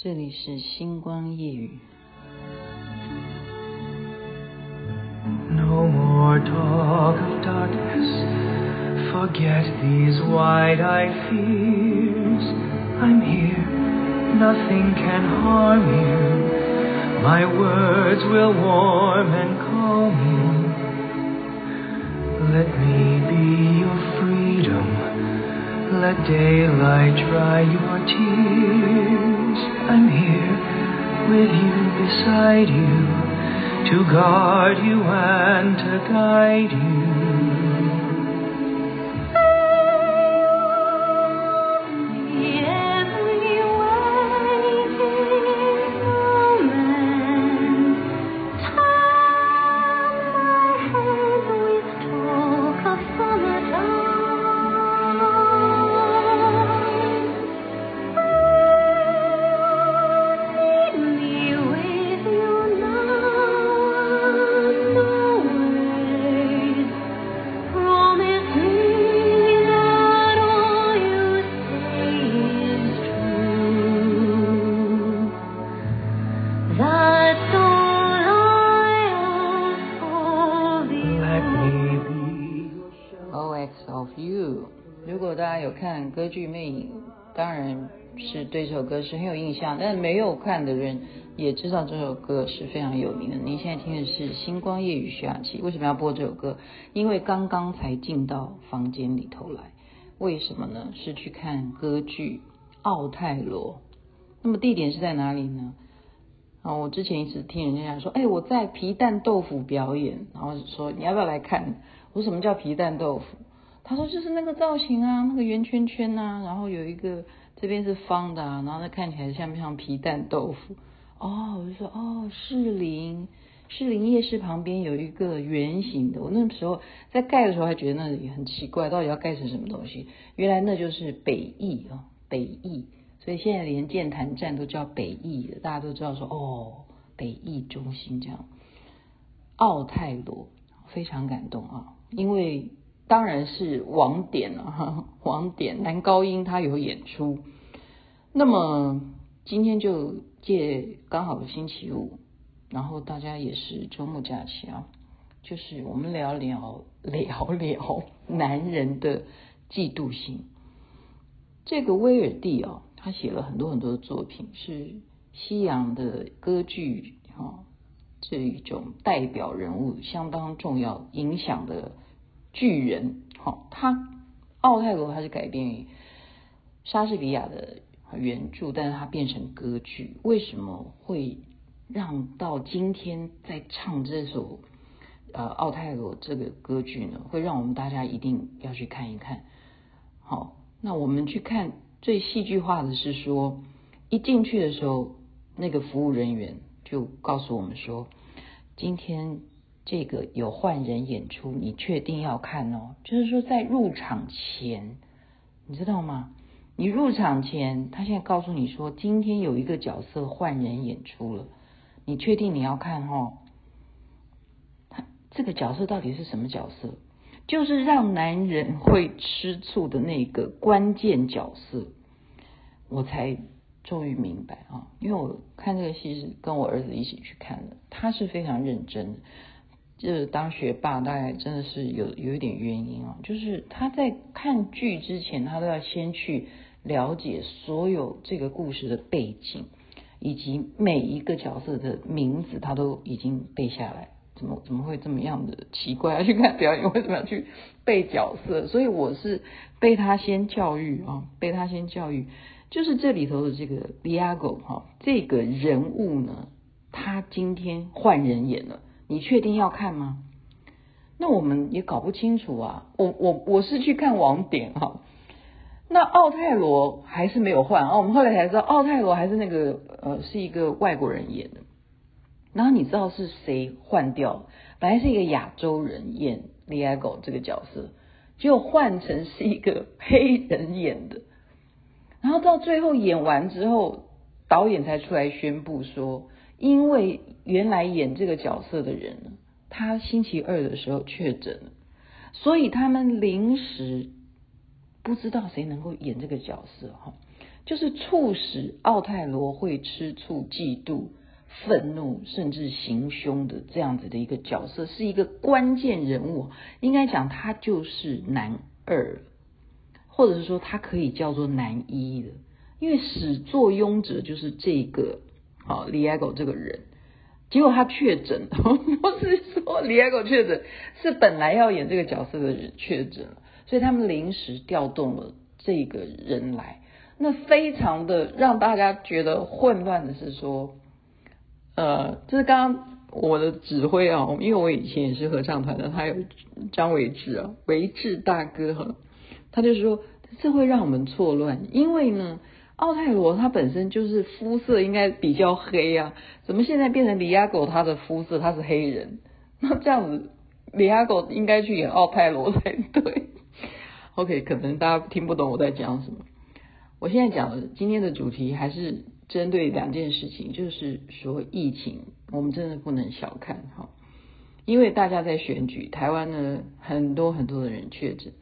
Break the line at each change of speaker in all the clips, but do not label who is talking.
这里是星光夜语。
No more talk of darkness, forget these wide-eyed fears. I'm here, nothing can harm you. My words will warm and calm you. Let me be your freedom. Let daylight dry your tears. I'm here with you, beside you. To guard you and to guide you.
有看歌剧《魅影》，当然是对这首歌是很有印象，但没有看的人也知道这首歌是非常有名的。您现在听的是星光夜雨徐雅琪，为什么要播这首歌？因为刚刚才进到房间里头来，为什么呢？是去看歌剧《奥泰罗》。那么地点是在哪里呢？啊，我之前一直听人家讲说，哎，我在皮蛋豆腐表演，然后说你要不要来看？我说什么叫皮蛋豆腐？他说就是那个造型啊，那个圆圈圈啊，然后有一个这边是方的啊，然后那看起来像不像皮蛋豆腐？哦，我就说哦，士林，士林夜市旁边有一个圆形的，我那时候在盖的时候还觉得那里很奇怪，到底要盖成什么东西？原来那就是北艺啊，北艺，所以现在连剑潭站都叫北艺了，大家都知道说哦，北艺中心这样。奥泰罗非常感动啊，因为。当然是王典啊，王典男高音他有演出。那么今天就借刚好星期五，然后大家也是周末假期啊，就是我们聊聊聊聊男人的嫉妒心。这个威尔第哦，他写了很多很多的作品，是西洋的歌剧啊这一种代表人物，相当重要影响的。巨人，好，他奥泰罗他是改编于莎士比亚的原著，但是他变成歌剧，为什么会让到今天在唱这首呃奥泰罗这个歌剧呢？会让我们大家一定要去看一看。好，那我们去看最戏剧化的是说，一进去的时候，那个服务人员就告诉我们说，今天。这个有换人演出，你确定要看哦？就是说，在入场前，你知道吗？你入场前，他现在告诉你说，今天有一个角色换人演出了，你确定你要看哦？他这个角色到底是什么角色？就是让男人会吃醋的那个关键角色。我才终于明白啊，因为我看这个戏是跟我儿子一起去看的，他是非常认真的。就是当学霸，大概真的是有有一点原因啊，就是他在看剧之前，他都要先去了解所有这个故事的背景，以及每一个角色的名字，他都已经背下来。怎么怎么会这么样的奇怪？要去看表演，为什么要去背角色？所以我是被他先教育啊，被他先教育。就是这里头的这个 Iago 哈，这个人物呢，他今天换人演了。你确定要看吗？那我们也搞不清楚啊。我我我是去看网点哈。那奥泰罗还是没有换啊。我们后来才知道，奥泰罗还是那个呃是一个外国人演的。然后你知道是谁换掉？本来是一个亚洲人演 Iago 这个角色，结果换成是一个黑人演的。然后到最后演完之后，导演才出来宣布说。因为原来演这个角色的人呢，他星期二的时候确诊了，所以他们临时不知道谁能够演这个角色哈，就是促使奥泰罗会吃醋、嫉妒、愤怒，甚至行凶的这样子的一个角色，是一个关键人物。应该讲，他就是男二，或者是说他可以叫做男一的，因为始作俑者就是这个啊，李亚狗这个人。结果他确诊，不是说李亚狗确诊，是本来要演这个角色的人确诊了，所以他们临时调动了这个人来。那非常的让大家觉得混乱的是说，呃，就是刚刚我的指挥啊，因为我以前也是合唱团的，他有张维志啊，维志大哥哈，他就说这会让我们错乱，因为呢，奥泰罗他本身就是肤色应该比较黑啊，怎么现在变成李亚狗他的肤色他是黑人？那这样子，李亚狗应该去演奥泰罗才对。OK，可能大家听不懂我在讲什么。我现在讲的今天的主题还是针对两件事情，就是说疫情，我们真的不能小看哈，因为大家在选举，台湾呢很多很多的人确诊，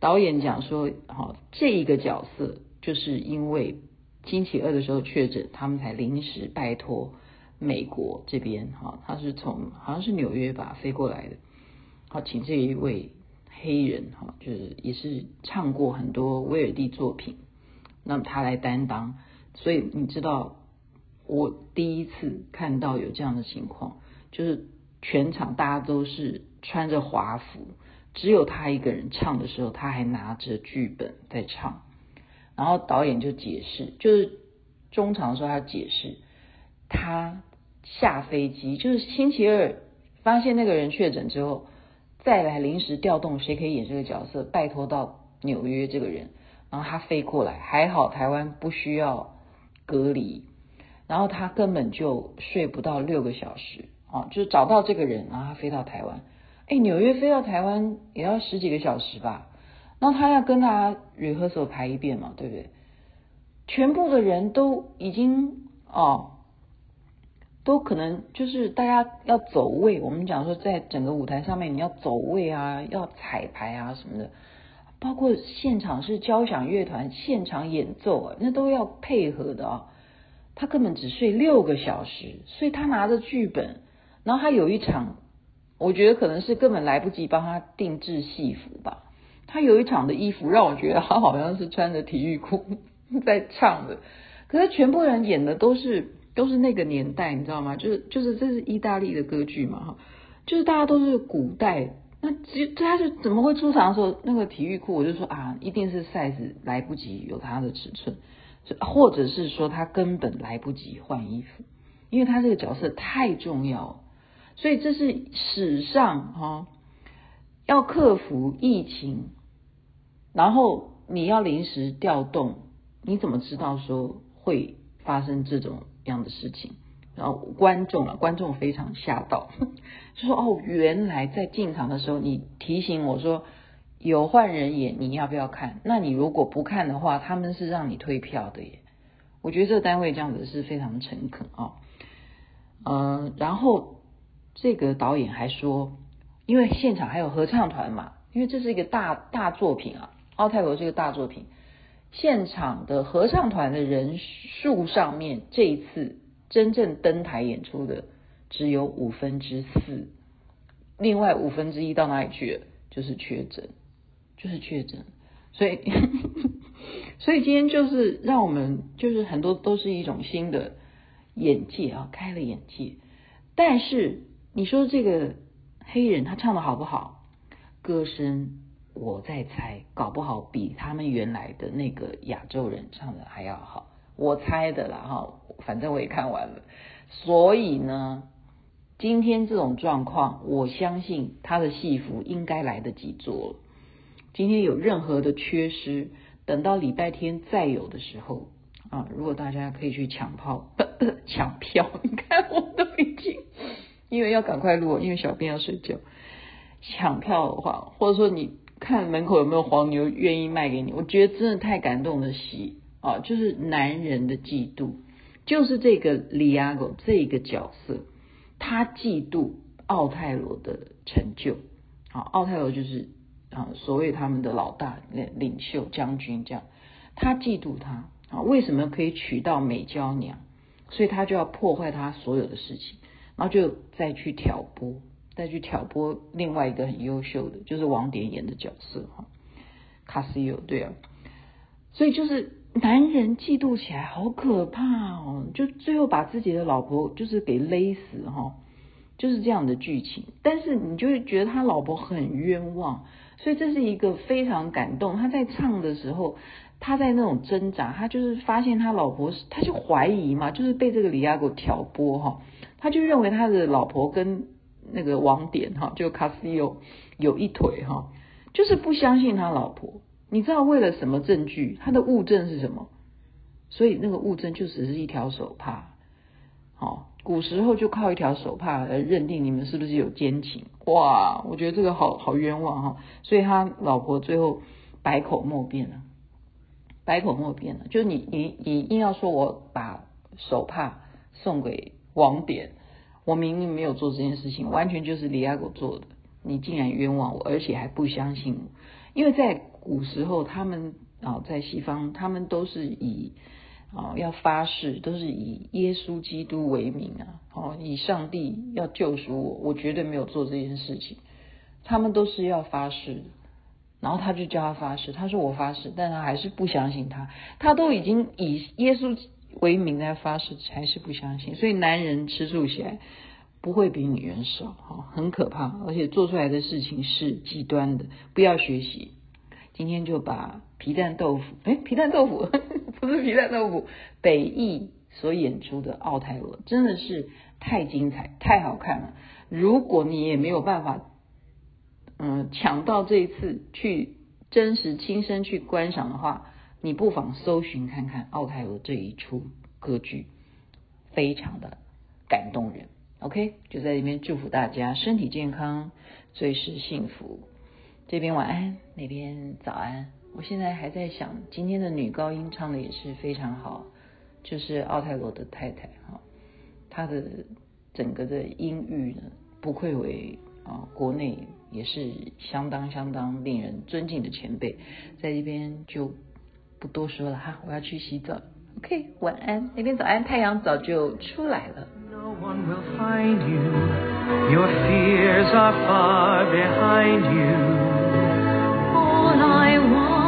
导演讲说，好，这一个角色就是因为星期二的时候确诊，他们才临时拜托美国这边哈，他是从好像是纽约吧飞过来的，好，请这一位黑人哈，就是也是唱过很多威尔第作品。那么他来担当，所以你知道，我第一次看到有这样的情况，就是全场大家都是穿着华服，只有他一个人唱的时候，他还拿着剧本在唱，然后导演就解释，就是中场的时候他解释，他下飞机就是星期二发现那个人确诊之后，再来临时调动谁可以演这个角色，拜托到纽约这个人。然后他飞过来，还好台湾不需要隔离，然后他根本就睡不到六个小时，哦，就是找到这个人，然后他飞到台湾，哎，纽约飞到台湾也要十几个小时吧？然后他要跟他 rehearsal 排一遍嘛，对不对？全部的人都已经哦，都可能就是大家要走位，我们讲说在整个舞台上面你要走位啊，要彩排啊什么的。包括现场是交响乐团现场演奏啊，那都要配合的啊。他根本只睡六个小时，所以他拿着剧本，然后他有一场，我觉得可能是根本来不及帮他定制戏服吧。他有一场的衣服让我觉得他好像是穿着体育裤在唱的，可是全部人演的都是都是那个年代，你知道吗？就是就是这是意大利的歌剧嘛，哈，就是大家都是古代。那只他是怎么会出场的时候，那个体育裤我就说啊，一定是 size 来不及有他的尺寸，或者是说他根本来不及换衣服，因为他这个角色太重要，所以这是史上哈要克服疫情，然后你要临时调动，你怎么知道说会发生这种样的事情？然后观众啊，观众非常吓到，就说哦，原来在进场的时候，你提醒我说有换人演，你要不要看？那你如果不看的话，他们是让你退票的耶。我觉得这个单位这样子是非常诚恳啊。嗯，然后这个导演还说，因为现场还有合唱团嘛，因为这是一个大大作品啊，奥泰罗这个大作品，现场的合唱团的人数上面这一次。真正登台演出的只有五分之四，另外五分之一到哪里去了？就是确诊，就是确诊。所以，所以今天就是让我们就是很多都是一种新的眼界啊，开了眼界。但是你说这个黑人他唱的好不好？歌声我在猜，搞不好比他们原来的那个亚洲人唱的还要好。我猜的啦哈，反正我也看完了，所以呢，今天这种状况，我相信他的戏服应该来得及做了。今天有任何的缺失，等到礼拜天再有的时候啊，如果大家可以去抢票，抢票，你看我都已经，因为要赶快录，因为小编要睡觉。抢票的话，或者说你看门口有没有黄牛愿意卖给你，我觉得真的太感动的戏。啊，就是男人的嫉妒，就是这个李亚狗这个角色，他嫉妒奥泰罗的成就。啊，奥泰罗就是啊，所谓他们的老大、领领袖、将军这样，他嫉妒他。啊，为什么可以娶到美娇娘？所以他就要破坏他所有的事情，然后就再去挑拨，再去挑拨另外一个很优秀的，就是王典演的角色哈，卡西欧对啊，所以就是男人嫉妒起来好可怕哦，就最后把自己的老婆就是给勒死哈，就是这样的剧情，但是你就会觉得他老婆很冤枉。所以这是一个非常感动。他在唱的时候，他在那种挣扎，他就是发现他老婆，他就怀疑嘛，就是被这个李亚狗挑拨哈，他就认为他的老婆跟那个王典哈，就卡西欧有一腿哈，就是不相信他老婆。你知道为了什么证据？他的物证是什么？所以那个物证就只是一条手帕，好。古时候就靠一条手帕来认定你们是不是有奸情，哇！我觉得这个好好冤枉哈，所以他老婆最后百口莫辩了，百口莫辩了。就是你你你硬要说我把手帕送给王典，我明明没有做这件事情，完全就是李亚狗做的，你竟然冤枉我，而且还不相信我，因为在古时候他们啊，在西方他们都是以。哦，要发誓都是以耶稣基督为名啊！哦，以上帝要救赎我，我绝对没有做这件事情。他们都是要发誓，然后他就叫他发誓，他说我发誓，但他还是不相信他。他都已经以耶稣为名来发誓，还是不相信。所以男人吃醋起来不会比女人少，哈，很可怕，而且做出来的事情是极端的，不要学习。今天就把皮蛋豆腐，哎，皮蛋豆腐 不是皮蛋豆腐，北艺所演出的奥泰罗真的是太精彩，太好看了。如果你也没有办法，嗯，抢到这一次去真实亲身去观赏的话，你不妨搜寻看看奥泰罗这一出歌剧，非常的感动人。OK，就在这边祝福大家身体健康，最是幸福。这边晚安，那边早安。我现在还在想，今天的女高音唱的也是非常好，就是奥泰罗的太太哈，她的整个的音域呢，不愧为啊国内也是相当相当令人尊敬的前辈，在这边就不多说了哈，我要去洗澡。OK，晚安，那边早安，太阳早就出来了。All I want.